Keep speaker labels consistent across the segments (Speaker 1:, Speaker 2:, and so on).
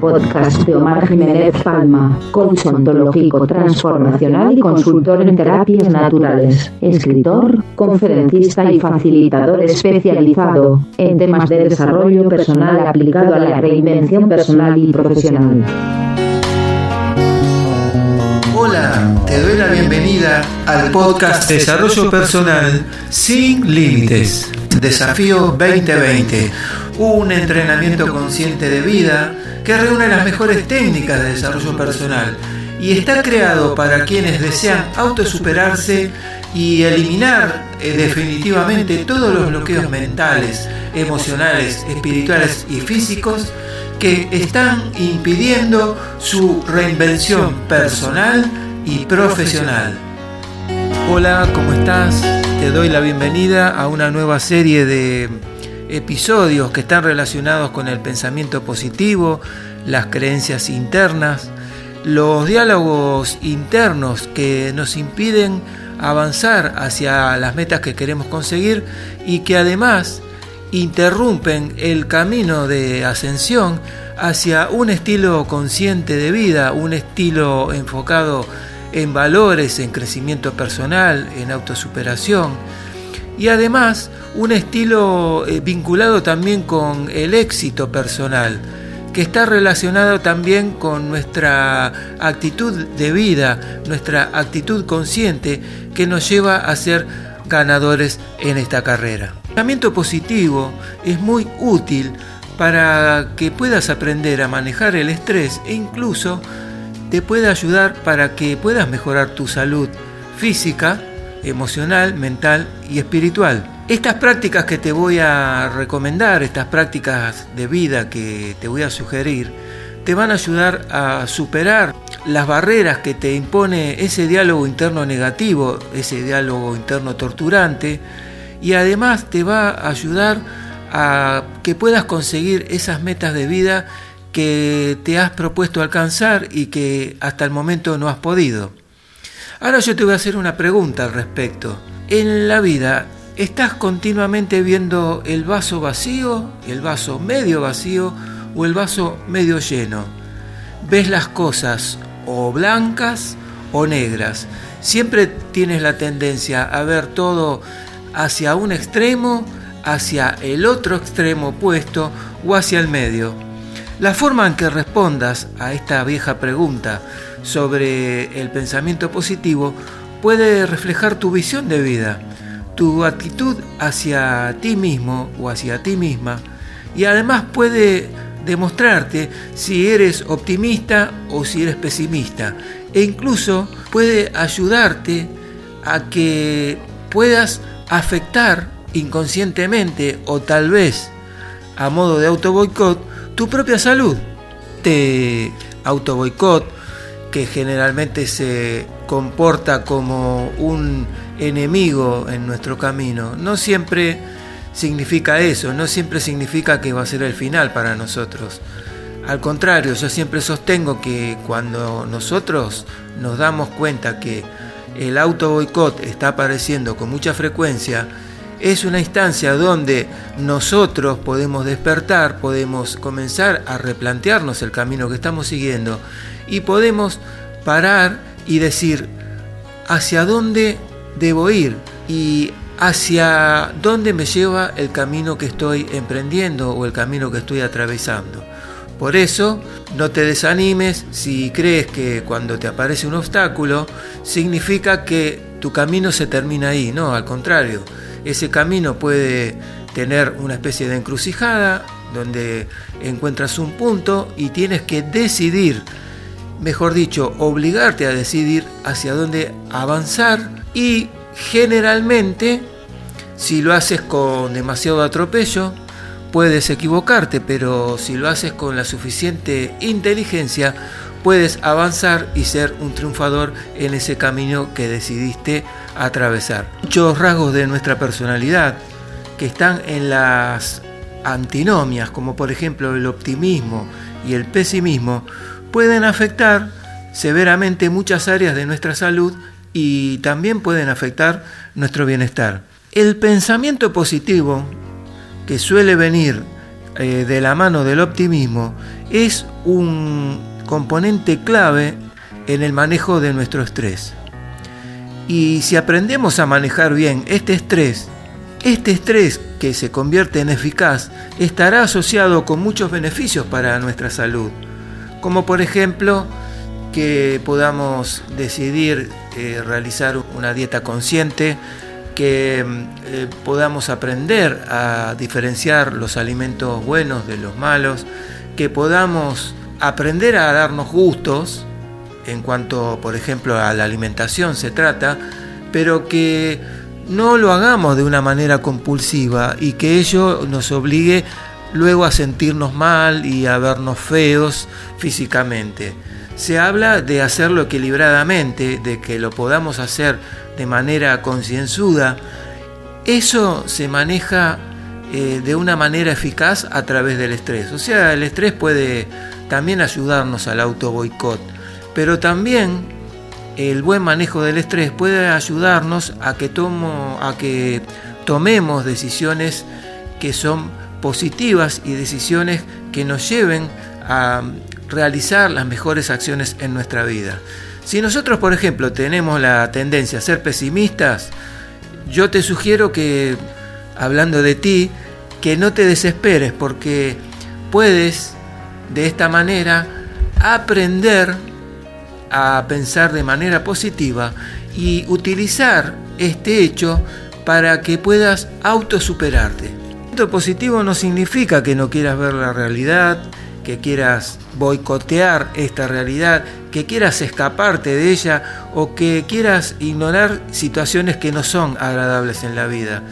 Speaker 1: podcast de Omar Jiménez Palma, coach ontológico transformacional y consultor en terapias naturales, escritor, conferencista y facilitador especializado en temas de desarrollo personal aplicado a la reinvención personal y profesional.
Speaker 2: Hola, te doy la bienvenida al podcast Desarrollo Personal sin Límites, Desafío 2020 un entrenamiento consciente de vida que reúne las mejores técnicas de desarrollo personal y está creado para quienes desean autosuperarse y eliminar eh, definitivamente todos los bloqueos mentales, emocionales, espirituales y físicos que están impidiendo su reinvención personal y profesional. Hola, ¿cómo estás? Te doy la bienvenida a una nueva serie de episodios que están relacionados con el pensamiento positivo, las creencias internas, los diálogos internos que nos impiden avanzar hacia las metas que queremos conseguir y que además interrumpen el camino de ascensión hacia un estilo consciente de vida, un estilo enfocado en valores, en crecimiento personal, en autosuperación y además un estilo eh, vinculado también con el éxito personal, que está relacionado también con nuestra actitud de vida, nuestra actitud consciente que nos lleva a ser ganadores en esta carrera. El pensamiento positivo es muy útil para que puedas aprender a manejar el estrés e incluso te puede ayudar para que puedas mejorar tu salud física, emocional, mental y espiritual. Estas prácticas que te voy a recomendar, estas prácticas de vida que te voy a sugerir, te van a ayudar a superar las barreras que te impone ese diálogo interno negativo, ese diálogo interno torturante, y además te va a ayudar a que puedas conseguir esas metas de vida que te has propuesto alcanzar y que hasta el momento no has podido. Ahora yo te voy a hacer una pregunta al respecto. En la vida, ¿estás continuamente viendo el vaso vacío, el vaso medio vacío o el vaso medio lleno? ¿Ves las cosas o blancas o negras? Siempre tienes la tendencia a ver todo hacia un extremo, hacia el otro extremo opuesto o hacia el medio. La forma en que respondas a esta vieja pregunta sobre el pensamiento positivo puede reflejar tu visión de vida, tu actitud hacia ti mismo o hacia ti misma y además puede demostrarte si eres optimista o si eres pesimista e incluso puede ayudarte a que puedas afectar inconscientemente o tal vez a modo de auto boicot tu propia salud. Te auto boicot generalmente se comporta como un enemigo en nuestro camino, no siempre significa eso, no siempre significa que va a ser el final para nosotros. Al contrario, yo siempre sostengo que cuando nosotros nos damos cuenta que el auto boicot está apareciendo con mucha frecuencia, es una instancia donde nosotros podemos despertar, podemos comenzar a replantearnos el camino que estamos siguiendo y podemos parar y decir hacia dónde debo ir y hacia dónde me lleva el camino que estoy emprendiendo o el camino que estoy atravesando. Por eso, no te desanimes si crees que cuando te aparece un obstáculo significa que tu camino se termina ahí. No, al contrario, ese camino puede tener una especie de encrucijada donde encuentras un punto y tienes que decidir mejor dicho, obligarte a decidir hacia dónde avanzar y generalmente, si lo haces con demasiado atropello, puedes equivocarte, pero si lo haces con la suficiente inteligencia, puedes avanzar y ser un triunfador en ese camino que decidiste atravesar. Muchos rasgos de nuestra personalidad que están en las antinomias, como por ejemplo el optimismo y el pesimismo, pueden afectar severamente muchas áreas de nuestra salud y también pueden afectar nuestro bienestar. El pensamiento positivo, que suele venir eh, de la mano del optimismo es un componente clave en el manejo de nuestro estrés. Y si aprendemos a manejar bien este estrés, este estrés que se convierte en eficaz estará asociado con muchos beneficios para nuestra salud, como por ejemplo que podamos decidir eh, realizar una dieta consciente, que eh, podamos aprender a diferenciar los alimentos buenos de los malos, que podamos aprender a darnos gustos, en cuanto por ejemplo a la alimentación se trata, pero que no lo hagamos de una manera compulsiva y que ello nos obligue luego a sentirnos mal y a vernos feos físicamente. Se habla de hacerlo equilibradamente, de que lo podamos hacer de manera concienzuda. Eso se maneja eh, de una manera eficaz a través del estrés. O sea, el estrés puede también ayudarnos al auto boicot, pero también el buen manejo del estrés puede ayudarnos a que, tomo, a que tomemos decisiones que son positivas y decisiones que nos lleven a realizar las mejores acciones en nuestra vida. Si nosotros, por ejemplo, tenemos la tendencia a ser pesimistas, yo te sugiero que, hablando de ti, que no te desesperes porque puedes de esta manera aprender a pensar de manera positiva y utilizar este hecho para que puedas autosuperarte. Esto positivo no significa que no quieras ver la realidad, que quieras boicotear esta realidad, que quieras escaparte de ella o que quieras ignorar situaciones que no son agradables en la vida.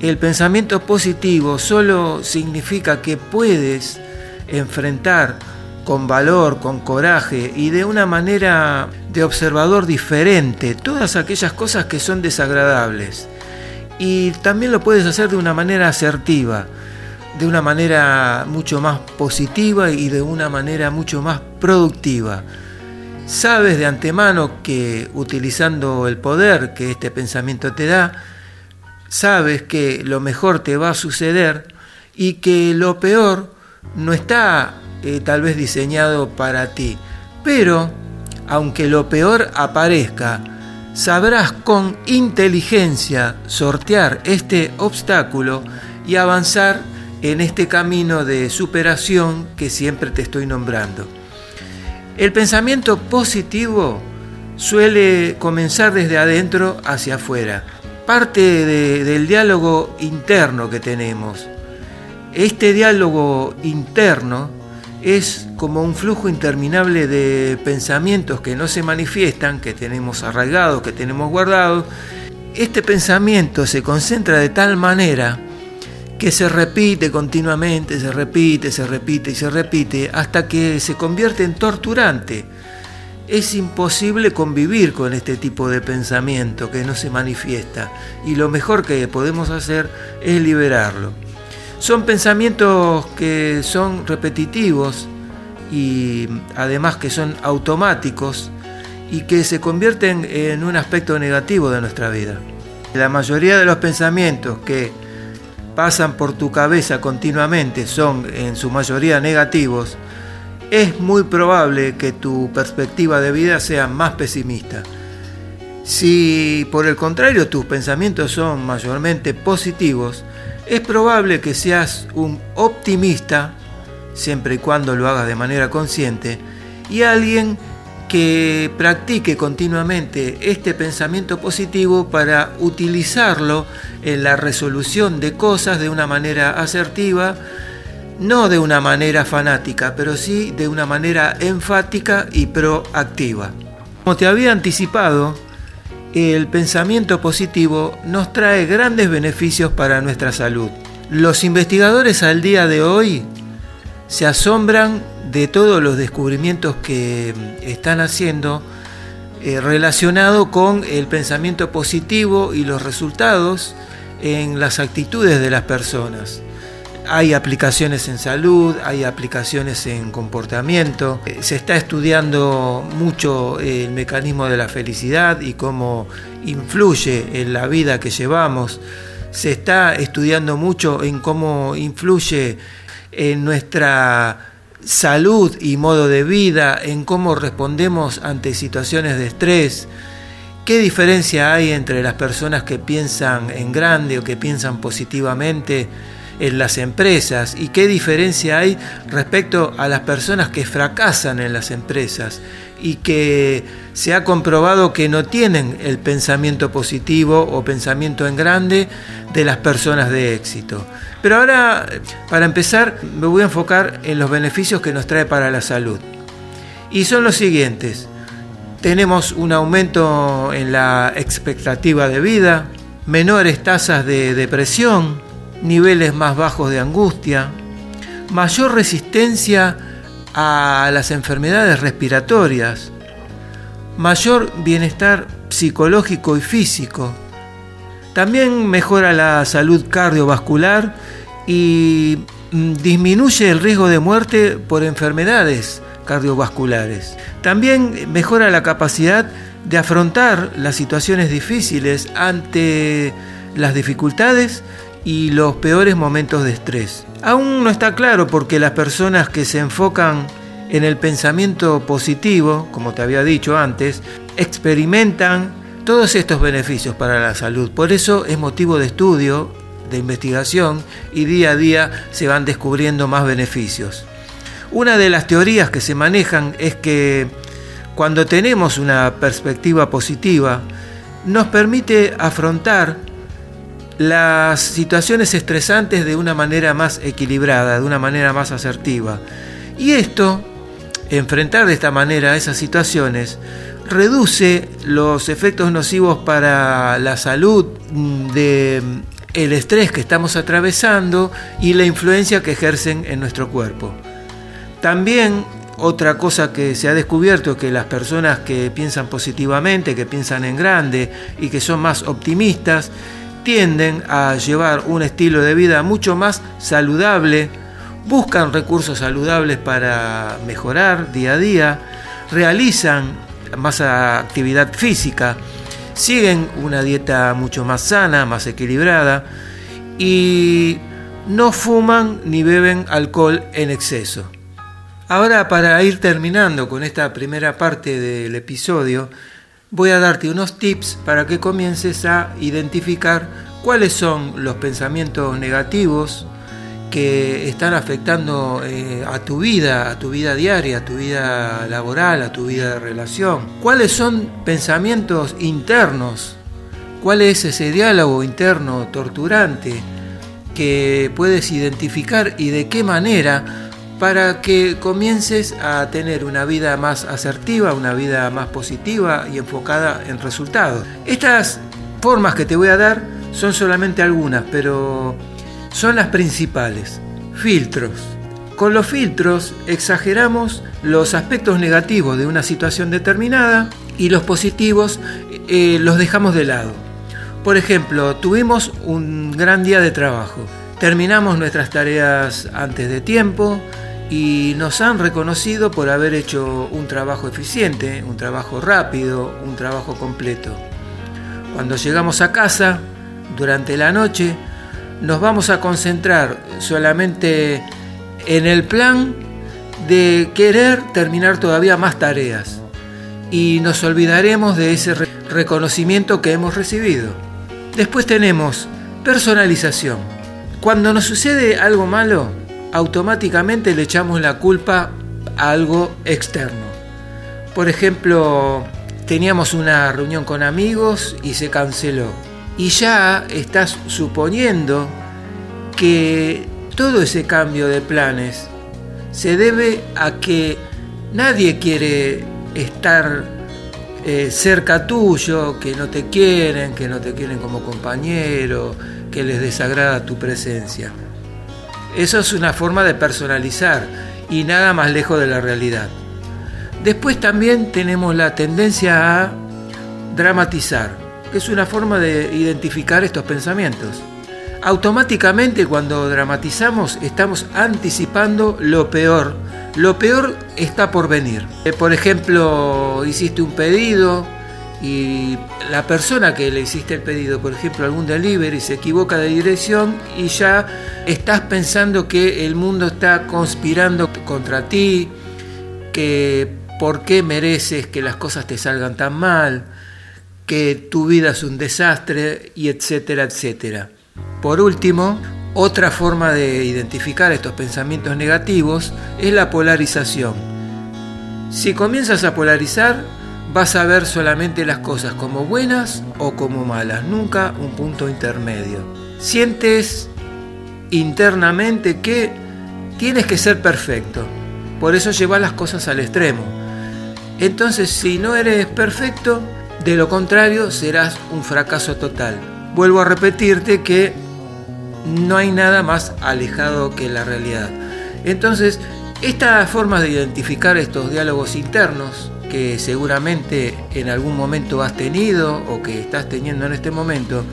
Speaker 2: El pensamiento positivo solo significa que puedes enfrentar con valor, con coraje y de una manera de observador diferente todas aquellas cosas que son desagradables. Y también lo puedes hacer de una manera asertiva, de una manera mucho más positiva y de una manera mucho más productiva. Sabes de antemano que utilizando el poder que este pensamiento te da, sabes que lo mejor te va a suceder y que lo peor no está eh, tal vez diseñado para ti. Pero, aunque lo peor aparezca, sabrás con inteligencia sortear este obstáculo y avanzar en este camino de superación que siempre te estoy nombrando. El pensamiento positivo suele comenzar desde adentro hacia afuera, parte del diálogo interno que tenemos. Este diálogo interno es como un flujo interminable de pensamientos que no se manifiestan, que tenemos arraigados, que tenemos guardados. Este pensamiento se concentra de tal manera que se repite continuamente, se repite, se repite y se repite hasta que se convierte en torturante. Es imposible convivir con este tipo de pensamiento que no se manifiesta y lo mejor que podemos hacer es liberarlo. Son pensamientos que son repetitivos y además que son automáticos y que se convierten en un aspecto negativo de nuestra vida. La mayoría de los pensamientos que pasan por tu cabeza continuamente son en su mayoría negativos, es muy probable que tu perspectiva de vida sea más pesimista. Si por el contrario tus pensamientos son mayormente positivos, es probable que seas un optimista, siempre y cuando lo hagas de manera consciente, y alguien que practique continuamente este pensamiento positivo para utilizarlo en la resolución de cosas de una manera asertiva, no de una manera fanática, pero sí de una manera enfática y proactiva. Como te había anticipado, el pensamiento positivo nos trae grandes beneficios para nuestra salud. Los investigadores al día de hoy se asombran de todos los descubrimientos que están haciendo eh, relacionado con el pensamiento positivo y los resultados en las actitudes de las personas. Hay aplicaciones en salud, hay aplicaciones en comportamiento. Eh, se está estudiando mucho el mecanismo de la felicidad y cómo influye en la vida que llevamos. Se está estudiando mucho en cómo influye en nuestra salud y modo de vida, en cómo respondemos ante situaciones de estrés. ¿Qué diferencia hay entre las personas que piensan en grande o que piensan positivamente en las empresas? ¿Y qué diferencia hay respecto a las personas que fracasan en las empresas y que se ha comprobado que no tienen el pensamiento positivo o pensamiento en grande de las personas de éxito? Pero ahora, para empezar, me voy a enfocar en los beneficios que nos trae para la salud. Y son los siguientes. Tenemos un aumento en la expectativa de vida, menores tasas de depresión, niveles más bajos de angustia, mayor resistencia a las enfermedades respiratorias, mayor bienestar psicológico y físico. También mejora la salud cardiovascular y mm, disminuye el riesgo de muerte por enfermedades cardiovasculares. También mejora la capacidad de afrontar las situaciones difíciles ante las dificultades y los peores momentos de estrés. Aún no está claro porque las personas que se enfocan en el pensamiento positivo, como te había dicho antes, experimentan todos estos beneficios para la salud. Por eso es motivo de estudio de investigación y día a día se van descubriendo más beneficios. Una de las teorías que se manejan es que cuando tenemos una perspectiva positiva, nos permite afrontar las situaciones estresantes de una manera más equilibrada, de una manera más asertiva. Y esto, enfrentar de esta manera esas situaciones, reduce los efectos nocivos para la salud de el estrés que estamos atravesando y la influencia que ejercen en nuestro cuerpo. También otra cosa que se ha descubierto es que las personas que piensan positivamente, que piensan en grande y que son más optimistas, tienden a llevar un estilo de vida mucho más saludable, buscan recursos saludables para mejorar día a día, realizan más actividad física, siguen una dieta mucho más sana, más equilibrada y no fuman ni beben alcohol en exceso. Ahora para ir terminando con esta primera parte del episodio, voy a darte unos tips para que comiences a identificar cuáles son los pensamientos negativos que están afectando eh, a tu vida, a tu vida diaria, a tu vida laboral, a tu vida de relación. ¿Cuáles son pensamientos internos? ¿Cuál es ese diálogo interno torturante que puedes identificar y de qué manera para que comiences a tener una vida más asertiva, una vida más positiva y enfocada en resultados? Estas formas que te voy a dar son solamente algunas, pero son las principales. Filtros. Con los filtros exageramos los aspectos negativos de una situación determinada y los positivos eh, los dejamos de lado. Por ejemplo, tuvimos un gran día de trabajo, terminamos nuestras tareas antes de tiempo y nos han reconocido por haber hecho un trabajo eficiente, un trabajo rápido, un trabajo completo. Cuando llegamos a casa, durante la noche, nos vamos a concentrar solamente en el plan de querer terminar todavía más tareas y nos olvidaremos de ese reconocimiento que hemos recibido. Después tenemos personalización. Cuando nos sucede algo malo, automáticamente le echamos la culpa a algo externo. Por ejemplo, teníamos una reunión con amigos y se canceló y ya estás suponiendo que todo ese cambio de planes se debe a que nadie quiere estar eh, cerca tuyo, que no te quieren, que no te quieren como compañero, que les desagrada tu presencia. Eso es una forma de personalizar y nada más lejos de la realidad. Después también tenemos la tendencia a dramatizar es una forma de identificar estos pensamientos. Automáticamente cuando dramatizamos estamos anticipando lo peor. Lo peor está por venir. Eh, por ejemplo, hiciste un pedido y la persona que le hiciste el pedido, por ejemplo, algún delivery, se equivoca de dirección y ya estás pensando que el mundo está conspirando contra ti, que por qué mereces que las cosas te salgan tan mal, que tu vida es un desastre y etcétera, etcétera. Por último, otra forma de identificar estos pensamientos negativos es la polarización. Si comienzas a polarizar, vas a ver solamente las cosas como buenas o como malas, nunca un punto intermedio. Sientes internamente que tienes que ser perfecto, por eso llevas las cosas al extremo. Entonces, si no eres perfecto, de lo contrario serás un fracaso total. Vuelvo a repetirte que no hay nada más alejado que la realidad. Entonces, esta forma de identificar estos diálogos internos que seguramente en algún momento has tenido o que estás teniendo en este momento,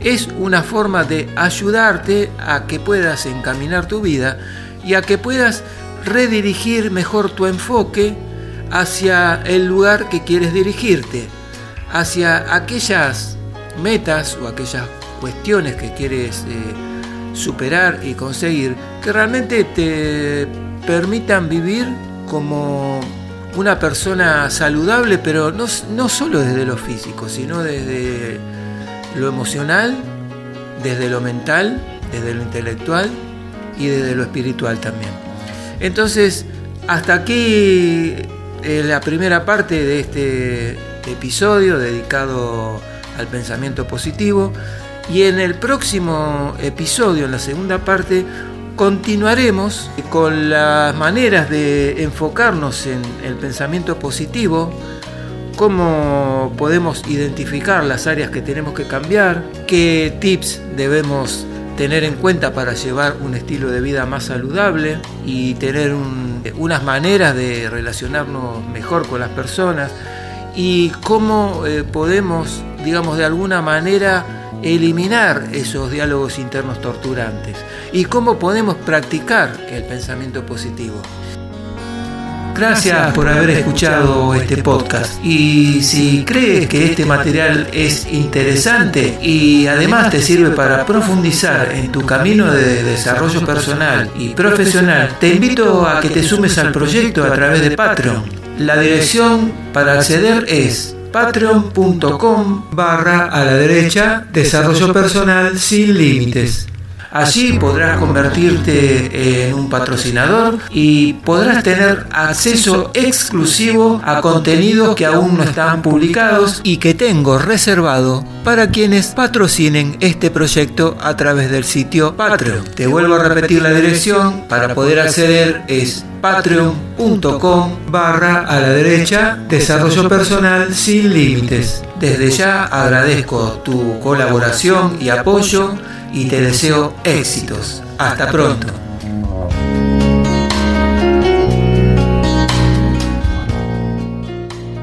Speaker 2: es una forma de ayudarte a que puedas encaminar tu vida y a que puedas redirigir mejor tu enfoque hacia el lugar que quieres dirigirte, hacia aquellas metas o aquellas cuestiones que quieres eh, superar y conseguir que realmente te permitan vivir como una persona saludable, pero no, no solo desde lo físico, sino desde lo emocional, desde lo mental, desde lo intelectual y desde lo espiritual también. Entonces, hasta aquí eh, la primera parte de este episodio dedicado al pensamiento positivo y en el próximo episodio, en la segunda parte, continuaremos con las maneras de enfocarnos en el pensamiento positivo, cómo podemos identificar las áreas que tenemos que cambiar, qué tips debemos tener en cuenta para llevar un estilo de vida más saludable y tener unas maneras de relacionarnos mejor con las personas y cómo eh, podemos, digamos, de alguna manera eliminar esos diálogos internos torturantes y cómo podemos practicar el pensamiento positivo. Gracias por haber escuchado este podcast y si crees que este material es interesante y además te sirve para profundizar en tu camino de desarrollo personal y profesional, te invito a que te sumes al proyecto a través de Patreon. La dirección para acceder es patreon.com barra a la derecha desarrollo personal sin límites. Allí podrás convertirte en un patrocinador y podrás tener acceso exclusivo a contenidos que aún no están publicados y que tengo reservado para quienes patrocinen este proyecto a través del sitio Patreon. Te vuelvo a repetir la dirección para poder acceder es patreon.com barra a la derecha desarrollo personal sin límites. Desde ya agradezco tu colaboración y apoyo y te deseo éxitos. Hasta pronto.